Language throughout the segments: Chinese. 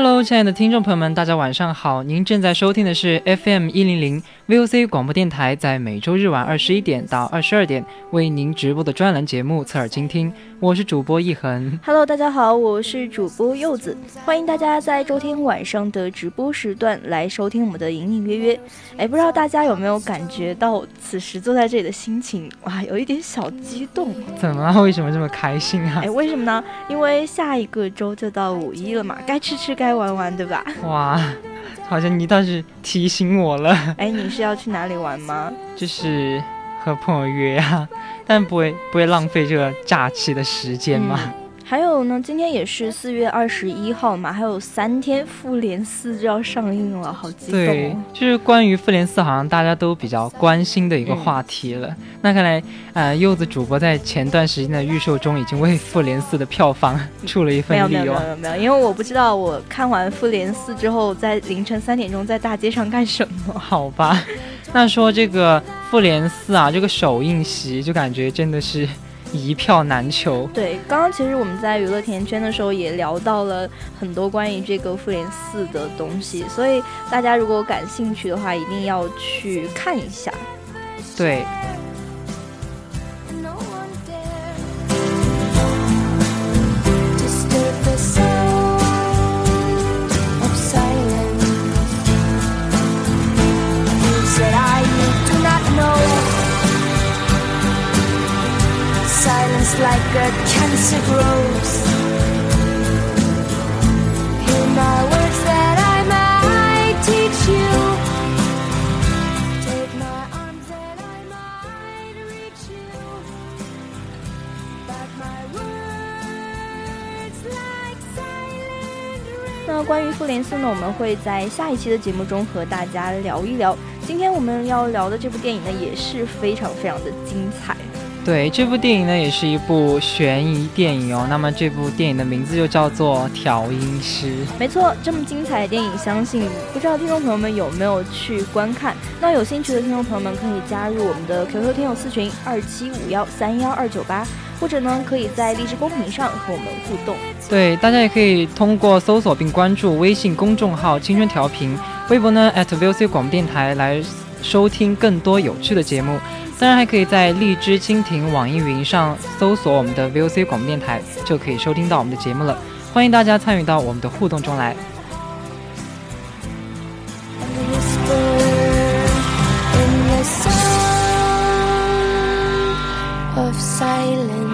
Hello，亲爱的听众朋友们，大家晚上好！您正在收听的是 FM 一零零 VOC 广播电台，在每周日晚二十一点到二十二点为您直播的专栏节目《侧耳倾听》，我是主播一恒。Hello，大家好，我是主播柚子，欢迎大家在周天晚上的直播时段来收听我们的隐隐约约。哎，不知道大家有没有感觉到此时坐在这里的心情，哇，有一点小激动。怎么了？为什么这么开心啊哎，？为什么呢？因为下一个周就到五一了嘛，该吃吃该玩玩，对吧？哇，好像你倒是提醒我了，哎，你是要去哪里玩吗？就是和朋友约啊，但不会不会浪费这个假期的时间吗。嗯还有呢，今天也是四月二十一号嘛，还有三天，《复联四》就要上映了，好激动就是关于复联四，好像大家都比较关心的一个话题了。那看来，呃，柚子主播在前段时间的预售中已经为复联四的票房 出了一份力哦。有没有没有没有，因为我不知道我看完《复联四》之后，在凌晨三点钟在大街上干什么。好吧，那说这个复联四啊，这个首映席就感觉真的是一票难求。对，刚刚其实我们在娱乐甜圈的时候也聊到了很多关于这个《复联四》的东西，所以大家如果感兴趣的话，一定要去看一下。对，like a cancer grows. Hear my words that I might teach you. Take my arms that I might reach you. But my words like silent rain. 那关于《复联四》呢，我们会在下一期的节目中和大家聊一聊。今天我们要聊的这部电影呢，也是非常非常的精彩。对，这部电影呢也是一部悬疑电影哦。那么这部电影的名字就叫做《调音师》。没错，这么精彩的电影，相信不知道听众朋友们有没有去观看？那有兴趣的听众朋友们可以加入我们的 QQ 听友四群二七五幺三幺二九八，或者呢可以在荔枝公屏上和我们互动。对，大家也可以通过搜索并关注微信公众号“青春调频”，微博呢 @VOC 广播电台来收听更多有趣的节目。当然，还可以在荔枝、蜻蜓、网易云上搜索我们的 VOC 广播电台，就可以收听到我们的节目了。欢迎大家参与到我们的互动中来。Of silence.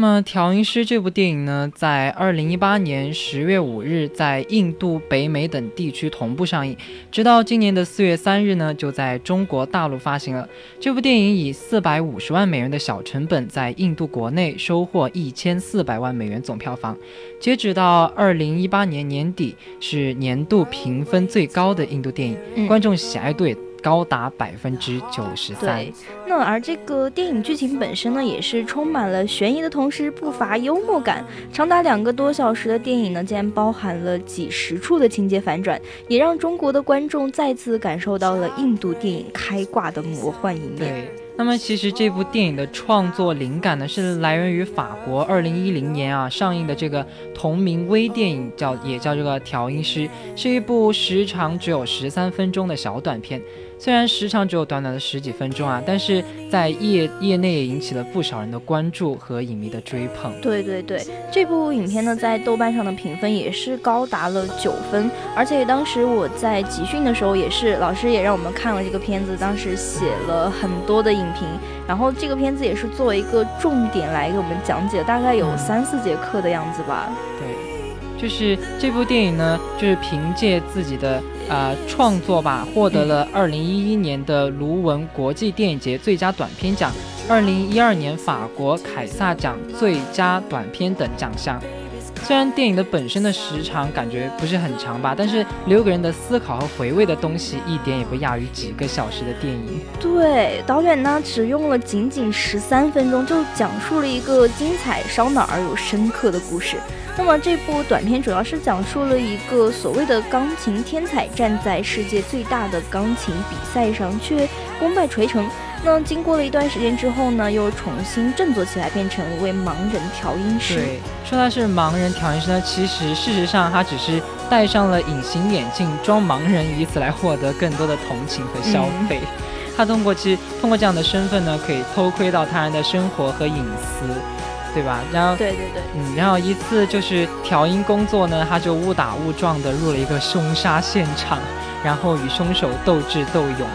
那那么《调音师》这部电影呢，在二零一八年十月五日在印度、北美等地区同步上映，直到今年的四月三日呢，就在中国大陆发行了。这部电影以四百五十万美元的小成本，在印度国内收获一千四百万美元总票房，截止到二零一八年年底，是年度评分最高的印度电影，嗯。观众喜爱度也高达百分之九十三对。，那而这个电影剧情本身呢，也是充满了悬疑的同时不乏幽默感。长达两个多小时的电影呢，竟然包含了几十处的情节反转，也让中国的观众再次感受到了印度电影开挂的魔幻一面。对，那么其实这部电影的创作灵感呢，是来源于法国二零一零年啊上映的这个同名微电影，叫也叫这个《调音师》，是一部时长只有十三分钟的小短片。虽然时长只有短短的十几分钟啊，但是在业业内也引起了不少人的关注和影迷的追捧。对对对，这部影片呢，在豆瓣上的评分也是高达了九分，而且当时我在集训的时候，也是老师也让我们看了这个片子，当时写了很多的影评，然后这个片子也是作为一个重点来给我们讲解，大概有嗯三四节课的样子吧。对，就是这部电影呢，就是凭借自己的呃创作吧，获得了二零一一年的卢文国际电影节最佳短片奖，二零一二年法国凯撒奖最佳短片等奖项。虽然电影的本身的时长感觉不是很长吧，但是留给人的思考和回味的东西一点也不亚于几个小时的电影。对，导演呢只用了仅仅十三分钟，就讲述了一个精彩、烧脑而又深刻的故事。那么这部短片主要是讲述了一个所谓的钢琴天才站在世界最大的钢琴比赛上，却功败垂成。那经过了一段时间之后呢，又重新振作起来，变成一位盲人调音师。对，说他是盲人调音师呢，其实事实上他只是戴上了隐形眼镜装盲人，以此来获得更多的同情和消费。他通过其实通过这样的身份呢，可以偷窥到他人的生活和隐私，对吧？然后。对对对。嗯，然后一次就是调音工作呢，他就误打误撞的入了一个凶杀现场，然后与凶手斗智斗勇。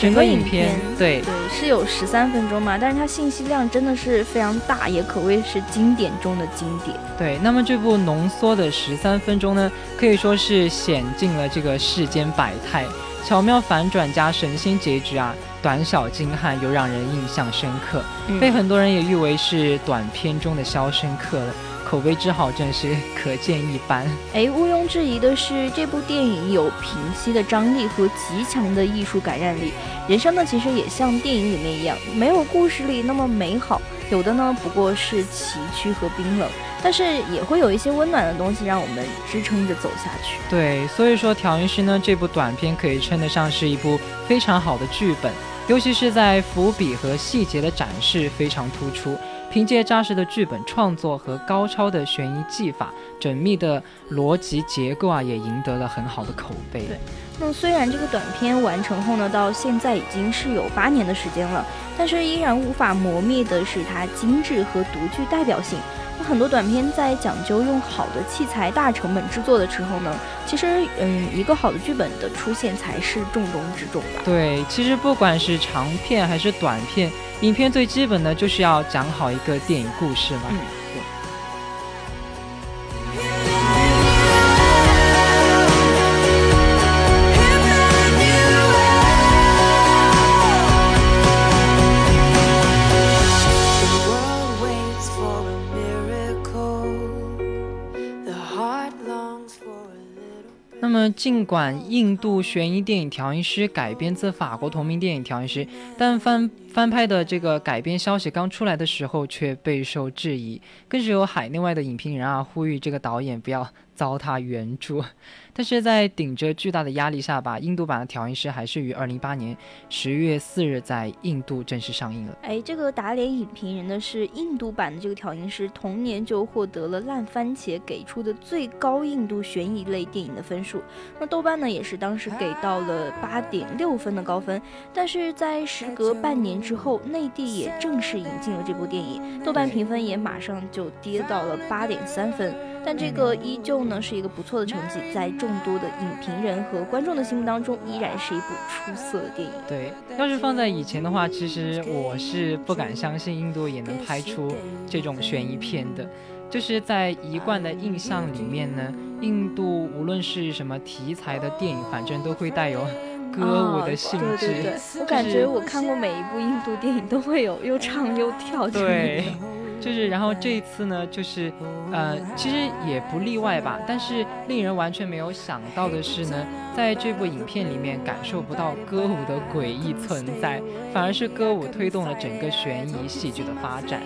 整个影片对对是有十三分钟嘛，但是它信息量真的是非常大，也可谓是经典中的经典。对，那么这部浓缩的十三分钟呢，可以说是显尽了这个世间百态，巧妙反转加神仙结局啊，短小精悍又让人印象深刻，嗯被很多人也誉为是短片中的《肖申克》了，口碑之好真是可见一斑。哎，毋庸置疑的是，这部电影有平息的张力和极强的艺术感染力。人生呢，其实也像电影里面一样，没有故事里那么美好，有的呢不过是崎岖和冰冷，但是也会有一些温暖的东西让我们支撑着走下去。对，所以说《调音师》呢这部短片可以称得上是一部非常好的剧本，尤其是在伏笔和细节的展示非常突出。凭借扎实的剧本创作和高超的悬疑技法，缜密的逻辑结构啊，也赢得了很好的口碑。对那虽然这个短片完成后呢，到现在已经是有八年的时间了，但是依然无法磨灭的是它精致和独具代表性。那很多短片在讲究用好的器材、大成本制作的时候呢，其实嗯，一个好的剧本的出现才是重中之重吧。对，其实不管是长片还是短片，影片最基本的就是要讲好一个电影故事嘛。嗯尽管印度悬疑电影《调音师》改编自法国同名电影《调音师》，但翻翻拍的这个改编消息刚出来的时候却备受质疑，更是有海内外的影评人啊呼吁这个导演不要糟蹋原著。但是在顶着巨大的压力下吧，印度版的《调音师》还是于二零一八年十月四日在印度正式上映了。哎，这个打脸影评人的是印度版的这个调音师，同年就获得了烂番茄给出的最高印度悬疑类电影的分数。那豆瓣呢也是当时给到了八点六分的高分，但是在时隔半年之后，内地也正式引进了这部电影，豆瓣评分也马上就跌到了八点三分。但这个依旧呢是一个不错的成绩，在众多的影评人和观众的心目当中，依然是一部出色的电影。对，要是放在以前的话，其实我是不敢相信印度也能拍出这种悬疑片的。就是在一贯的印象里面呢，印度无论是什么题材的电影，反正都会带有歌舞的性质。对对对，我感觉我看过每一部印度电影都会有又唱又跳。对。就是，然后这一次呢，就是，呃，其实也不例外吧。但是令人完全没有想到的是呢，在这部影片里面感受不到歌舞的诡异存在，反而是歌舞推动了整个悬疑戏剧的发展。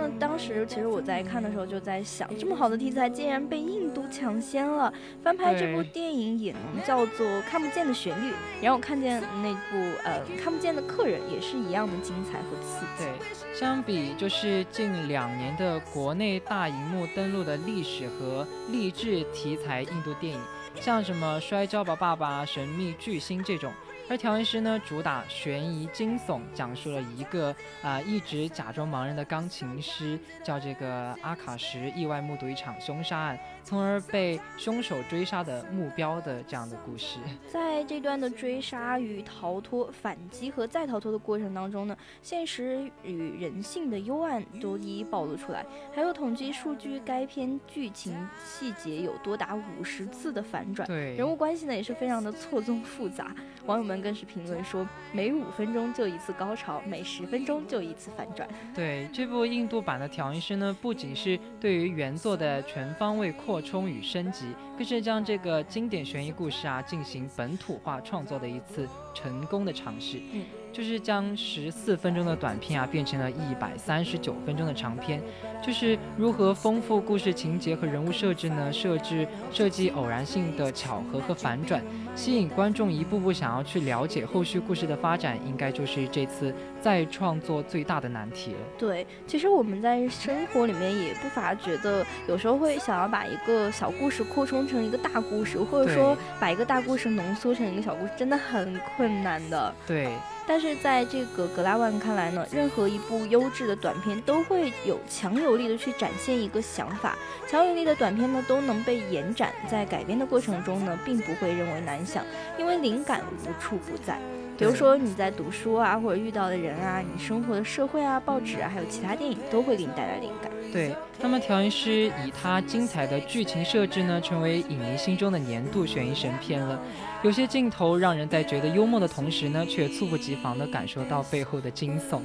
那当时其实我在看的时候就在想，这么好的题材竟然被印度抢先了，翻拍这部电影也能叫做《看不见的旋律》，然后我看见那部呃《看不见的客人》也是一样的精彩和刺激。对，相比就是近两年的国内大荧幕登陆的历史和励志题材印度电影，像什么《摔跤吧，爸爸》《神秘巨星》这种。而调音师呢，主打悬疑惊悚，讲述了一个啊一直假装盲人的钢琴师，叫这个阿卡什，意外目睹一场凶杀案，从而被凶手追杀的目标的这样的故事。在这段的追杀与逃脱、反击和再逃脱的过程当中呢，现实与人性的幽暗都一一暴露出来。还有统计数据，该片剧情细节有多达五十次的反转，对人物关系呢也是非常的错综复杂。网友们。更是评论说，每五分钟就一次高潮，每十分钟就一次反转。对这部印度版的《调音师》呢，不仅是对于原作的全方位扩充与升级，更是将这个经典悬疑故事啊进行本土化创作的一次成功的尝试。嗯。就是将十四分钟的短片啊变成了一百三十九分钟的长片，就是如何丰富故事情节和人物设置呢？设置设计偶然性的巧合和反转，吸引观众一步步想要去了解后续故事的发展，应该就是这次再创作最大的难题了。对，其实我们在生活里面也不乏觉得，有时候会想要把一个小故事扩充成一个大故事，或者说把一个大故事浓缩成一个小故事，真的很困难的。对。但是在这个格拉万看来呢，任何一部优质的短片都会有强有力的去展现一个想法，强有力的短片呢都能被延展，在改编的过程中呢，并不会认为难想，因为灵感无处不在。比如说你在读书啊，或者遇到的人啊，你生活的社会啊，报纸啊，还有其他电影都会给你带来灵感。对，那么调音师以他精彩的剧情设置呢，成为影迷心中的年度悬疑神片了。有些镜头让人在觉得幽默的同时呢，却猝不及防地感受到背后的惊悚。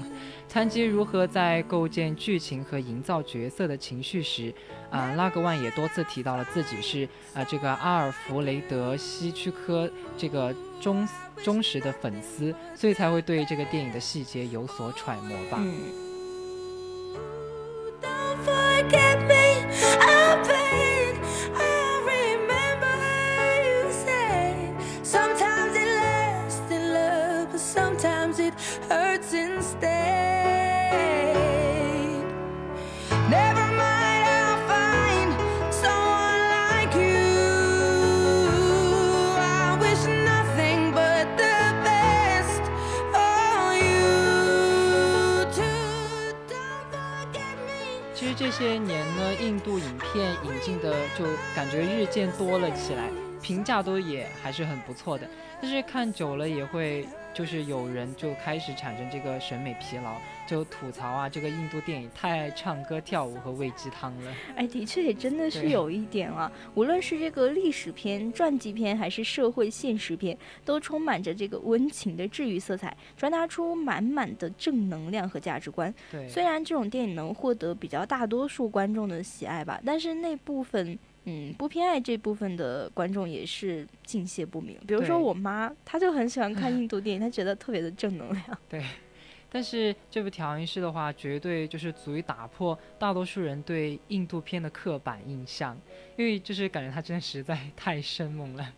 谈及如何在构建剧情和营造角色的情绪时，啊，拉格万也多次提到了自己是啊这个阿尔弗雷德希区柯这个忠忠实的粉丝，所以才会对这个电影的细节有所揣摩吧。这些年呢，印度影片引进的就感觉日渐多了起来，评价都也还是很不错的，但是看久了也会。就是有人就开始产生这个审美疲劳，就吐槽啊，这个印度电影太爱唱歌跳舞和喂鸡汤了。哎，的确也真的 是有一点啊。无论是这个历史片、传记片，还是社会现实片，都充满着这个温情的治愈色彩，传达出满满的正能量和价值观。对，虽然这种电影能获得比较大多数观众的喜爱吧，但是那部分。嗯，不偏爱这部分的观众也是敬谢不明。比如说我妈，她就很喜欢看 印度电影，她觉得特别的正能量。对，但是这部调音师的话，绝对就是足以打破大多数人对印度片的刻板印象，因为就是感觉它真的实在太生猛了。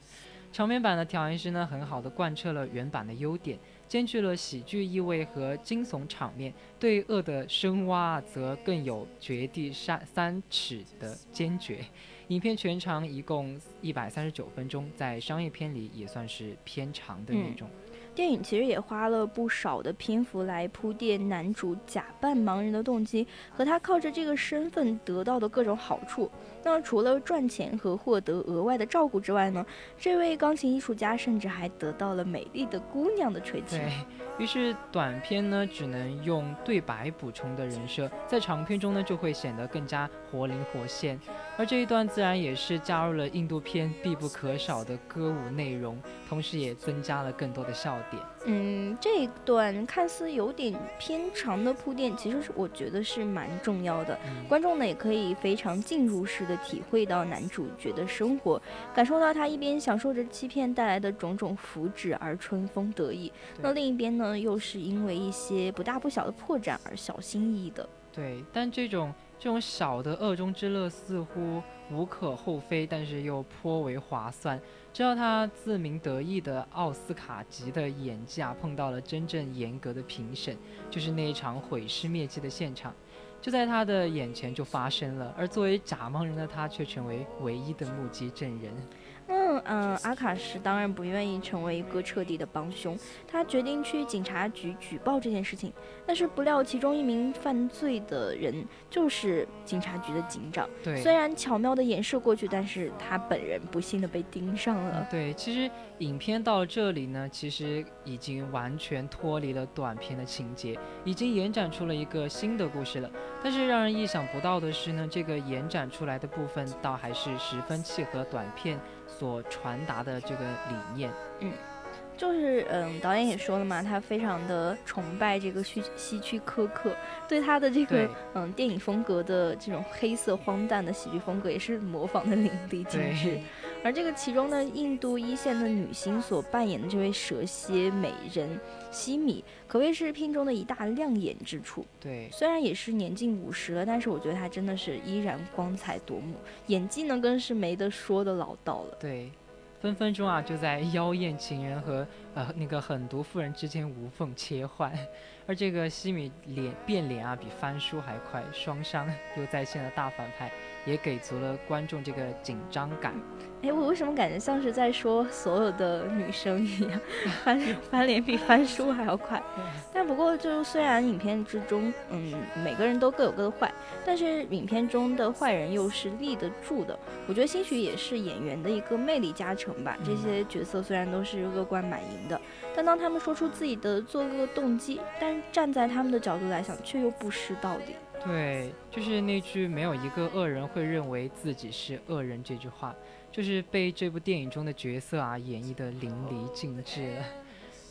长篇版的调音师呢，很好的贯彻了原版的优点。兼具了喜剧意味和惊悚场面，对恶的深挖则更有掘地三三尺的坚决。影片全长一共一百三十九分钟，在商业片里也算是偏长的那种。电影其实也花了不少的篇幅来铺垫男主假扮盲人的动机和他靠着这个身份得到的各种好处。那除了赚钱和获得额外的照顾之外呢，这位钢琴艺术家甚至还得到了美丽的姑娘的垂青。于是，短片呢只能用对白补充的人设，在长片中呢就会显得更加活灵活现。而这一段自然也是加入了印度片必不可少的歌舞内容，同时也增加了更多的笑点。嗯，这一段看似有点偏长的铺垫，其实是我觉得是蛮重要的。观众呢也可以非常进入式的体会到男主角的生活，感受到他一边享受着欺骗带来的种种福祉而春风得意，那另一边呢又是因为一些不大不小的破绽而小心翼翼的。对，但这种这种小的恶中之乐似乎无可厚非，但是又颇为划算。直到他自鸣得意的奥斯卡级的演技啊，碰到了真正严格的评审，就是那一场毁尸灭迹的现场，就在他的眼前就发生了。而作为假盲人的他，却成为唯一的目击证人。嗯嗯，阿卡什当然不愿意成为一个彻底的帮凶，他决定去警察局举报这件事情。但是不料，其中一名犯罪的人就是警察局的警长。对，虽然巧妙的掩饰过去，但是他本人不幸的被盯上了。对，其实影片到这里呢，其实已经完全脱离了短片的情节，已经延展出了一个新的故事了。但是让人意想不到的是呢，这个延展出来的部分，倒还是十分契合短片。所传达的这个理念，嗯，就是嗯，导演也说了嘛，他非常的崇拜这个希希区柯克，对他的这个嗯电影风格的这种黑色荒诞的喜剧风格也是模仿的 淋漓尽致。而这个其中呢，印度一线的女星所扮演的这位蛇蝎美人西米，可谓是片中的一大亮眼之处。对，虽然也是年近五十了，但是我觉得她真的是依然光彩夺目，演技呢更是没得说的老道了。对。分分钟啊，就在妖艳情人和呃那个狠毒妇人之间无缝切换，而这个西米脸变脸啊，比翻书还快，双商又再现了大反派，也给足了观众这个紧张感。哎，我为什么感觉像是在说所有的女生一样，翻 翻脸比翻书还要快？但不过，就虽然影片之中，嗯，每个人都各有各的坏，但是影片中的坏人又是立得住的。我觉得兴许也是演员的一个魅力加成吧。这些角色虽然都是恶贯满盈的，但当他们说出自己的作恶动机，但站在他们的角度来想，却又不失道理。对，就是那句“没有一个恶人会认为自己是恶人”这句话。就是被这部电影中的角色啊演绎的淋漓尽致了，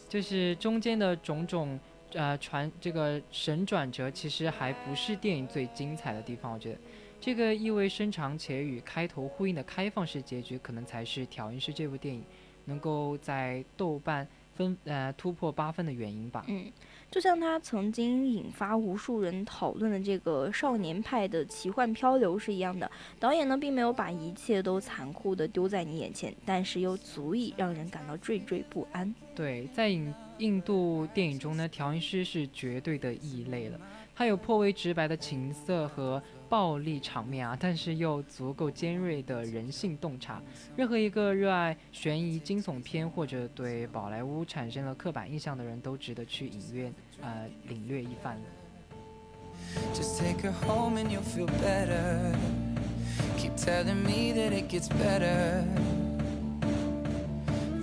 就是中间的种种呃传这个神转折，其实还不是电影最精彩的地方。我觉得这个意味深长且与开头呼应的开放式结局，可能才是《调音师》这部电影能够在豆瓣分呃突破八分的原因吧。嗯。就像他曾经引发无数人讨论的这个少年派的奇幻漂流是一样的，导演呢并没有把一切都残酷的丢在你眼前，但是又足以让人感到惴惴不安。对，在印印度电影中呢，调音师是绝对的异类了。他有颇为直白的情色和暴力场面啊，但是又足够尖锐的人性洞察。任何一个热爱悬疑惊悚片或者对宝莱坞产生了刻板印象的人都值得去影院呃领略一番。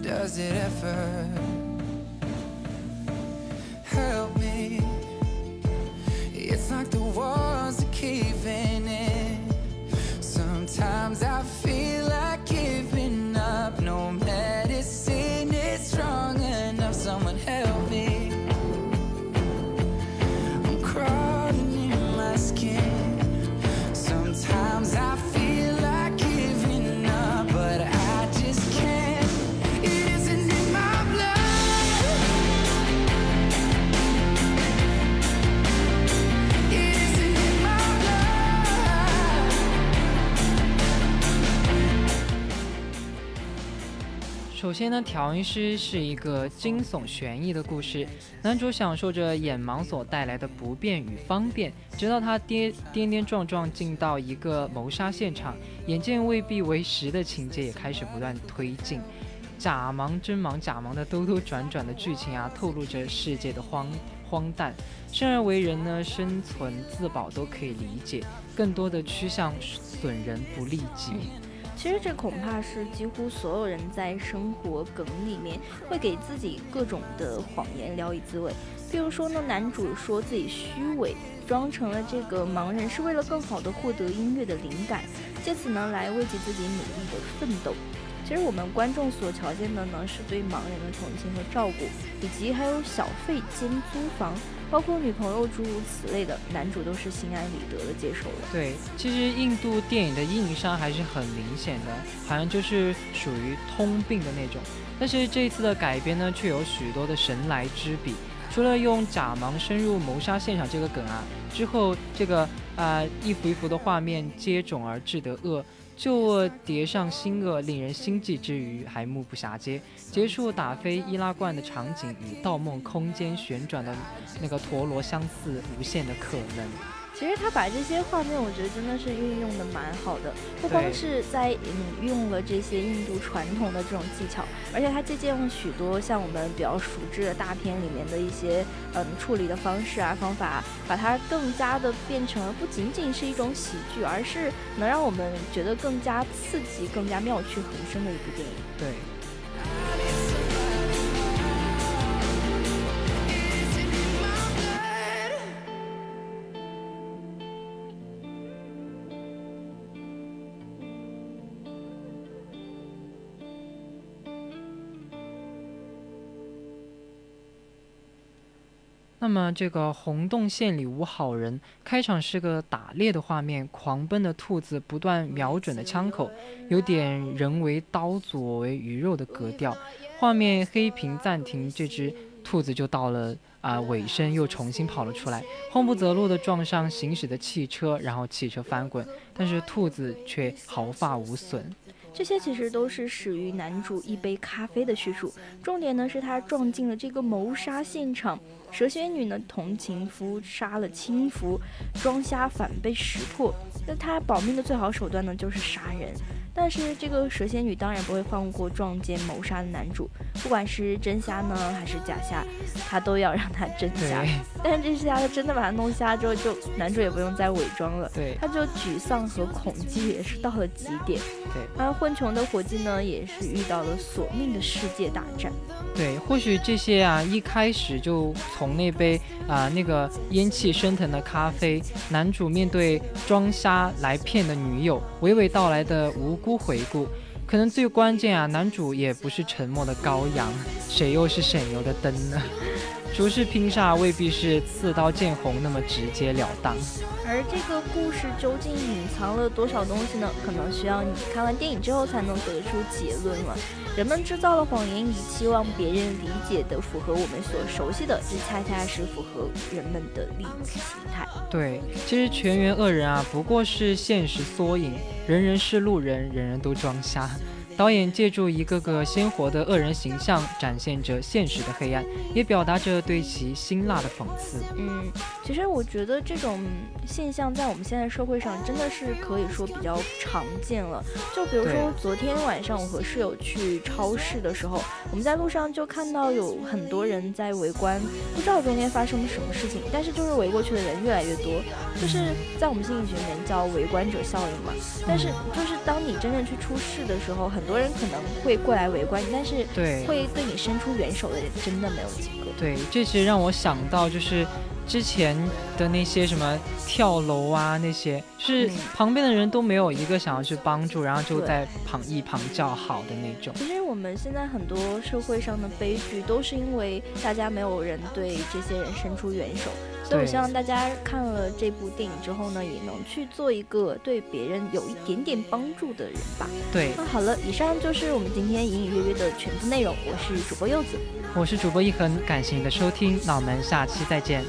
Does it ever help me? It's like the walls are caving in. Sometimes I feel 首先呢，调音师是一个惊悚悬疑的故事。男主享受着眼盲所带来的不便与方便，直到他跌跌跌撞撞进到一个谋杀现场，眼见未必为实的情节也开始不断推进。假盲真盲假盲的兜兜转转的剧情啊，透露着世界的荒荒诞。生而为人呢，生存自保都可以理解，更多的趋向损人不利己。其实这恐怕是几乎所有人在生活梗里面会给自己各种的谎言聊以自慰。比如说呢，男主说自己虚伪，装成了这个盲人，是为了更好的获得音乐的灵感，借此呢来慰藉自己努力的奋斗。其实我们观众所瞧见的呢，是对盲人的同情和照顾，以及还有小费兼租房，包括女朋友诸如此类的，男主都是心安理得的接受了。对，其实印度电影的硬伤还是很明显的，好像就是属于通病的那种。但是这一次的改编呢，却有许多的神来之笔。除了用假盲深入谋杀现场这个梗啊，之后这个啊一幅一幅的画面接踵而至的恶。旧恶叠上新恶，令人心悸之余还目不暇接。结束打飞易拉罐的场景，与《盗梦空间》旋转的那个陀螺相似，无限的可能。其实他把这些画面，我觉得真的是运用的蛮好的，不光是在嗯用了这些印度传统的这种技巧，而且他借鉴了许多像我们比较熟知的大片里面的一些嗯处理的方式啊方法，把它更加的变成了不仅仅是一种喜剧，而是能让我们觉得更加刺激、更加妙趣横生的一部电影。对。那么这个红洞县里无好人，开场是个打猎的画面，狂奔的兔子不断瞄准的枪口，有点人为刀俎，为鱼肉的格调。画面黑屏暂停，这只兔子就到了啊尾声，又重新跑了出来，慌不择路的撞上行驶的汽车，然后汽车翻滚，但是兔子却毫发无损。这些其实都是始于男主一杯咖啡的叙述，重点呢是他撞进了这个谋杀现场，蛇蝎女呢同情夫杀了亲夫，装瞎反被识破，那她保命的最好手段呢就是杀人。但是这个蛇仙女当然不会放过撞见谋杀的男主，不管是真瞎呢还是假瞎，她都要让他真瞎。但是这瞎的真的把他弄瞎之后，就男主也不用再伪装了，对，他就沮丧和恐惧也是到了极点。对，而混穷的伙计呢，也是遇到了索命的世界大战。对，或许这些啊，一开始就从那杯啊那个烟气升腾的咖啡，男主面对装瞎来骗的女友，娓娓道来的无。孤回顾，可能最关键啊，男主也不是沉默的羔羊，谁又是省油的灯呢？竹式拼杀未必是刺刀见红那么直截了当，而这个故事究竟隐藏了多少东西呢？可能需要你看完电影之后才能得出结论了。人们制造了谎言，以期望别人理解的符合我们所熟悉的，这恰恰是符合人们的利益心态。对，其实全员恶人啊，不过是现实缩影，人人是路人，人人都装瞎。导演借助一个个鲜活的恶人形象，展现着现实的黑暗，也表达着对其辛辣的讽刺。嗯，其实我觉得这种现象在我们现在社会上真的是可以说比较常见了。就比如说昨天晚上我和室友去超市的时候，我们在路上就看到有很多人在围观，不知道中间发生了什么事情，但是就是围过去的人越来越多，就是在我们心理学里面叫围观者效应嘛。但是就是当你真正去出事的时候，很很多人可能会过来围观，但是对会对你伸出援手的人真的没有几个。对，这其实让我想到就是之前的那些什么跳楼啊，那些是旁边的人都没有一个想要去帮助，然后就在旁一旁叫好的那种。其实我们现在很多社会上的悲剧都是因为大家没有人对这些人伸出援手。所以我希望大家看了这部电影之后呢，也能去做一个对别人有一点点帮助的人吧。对，那好了，以上就是我们今天隐隐约约的全部内容。我是主播柚子，我是主播一恒，感谢你的收听，那我们下期再见。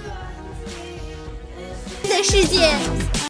的世界。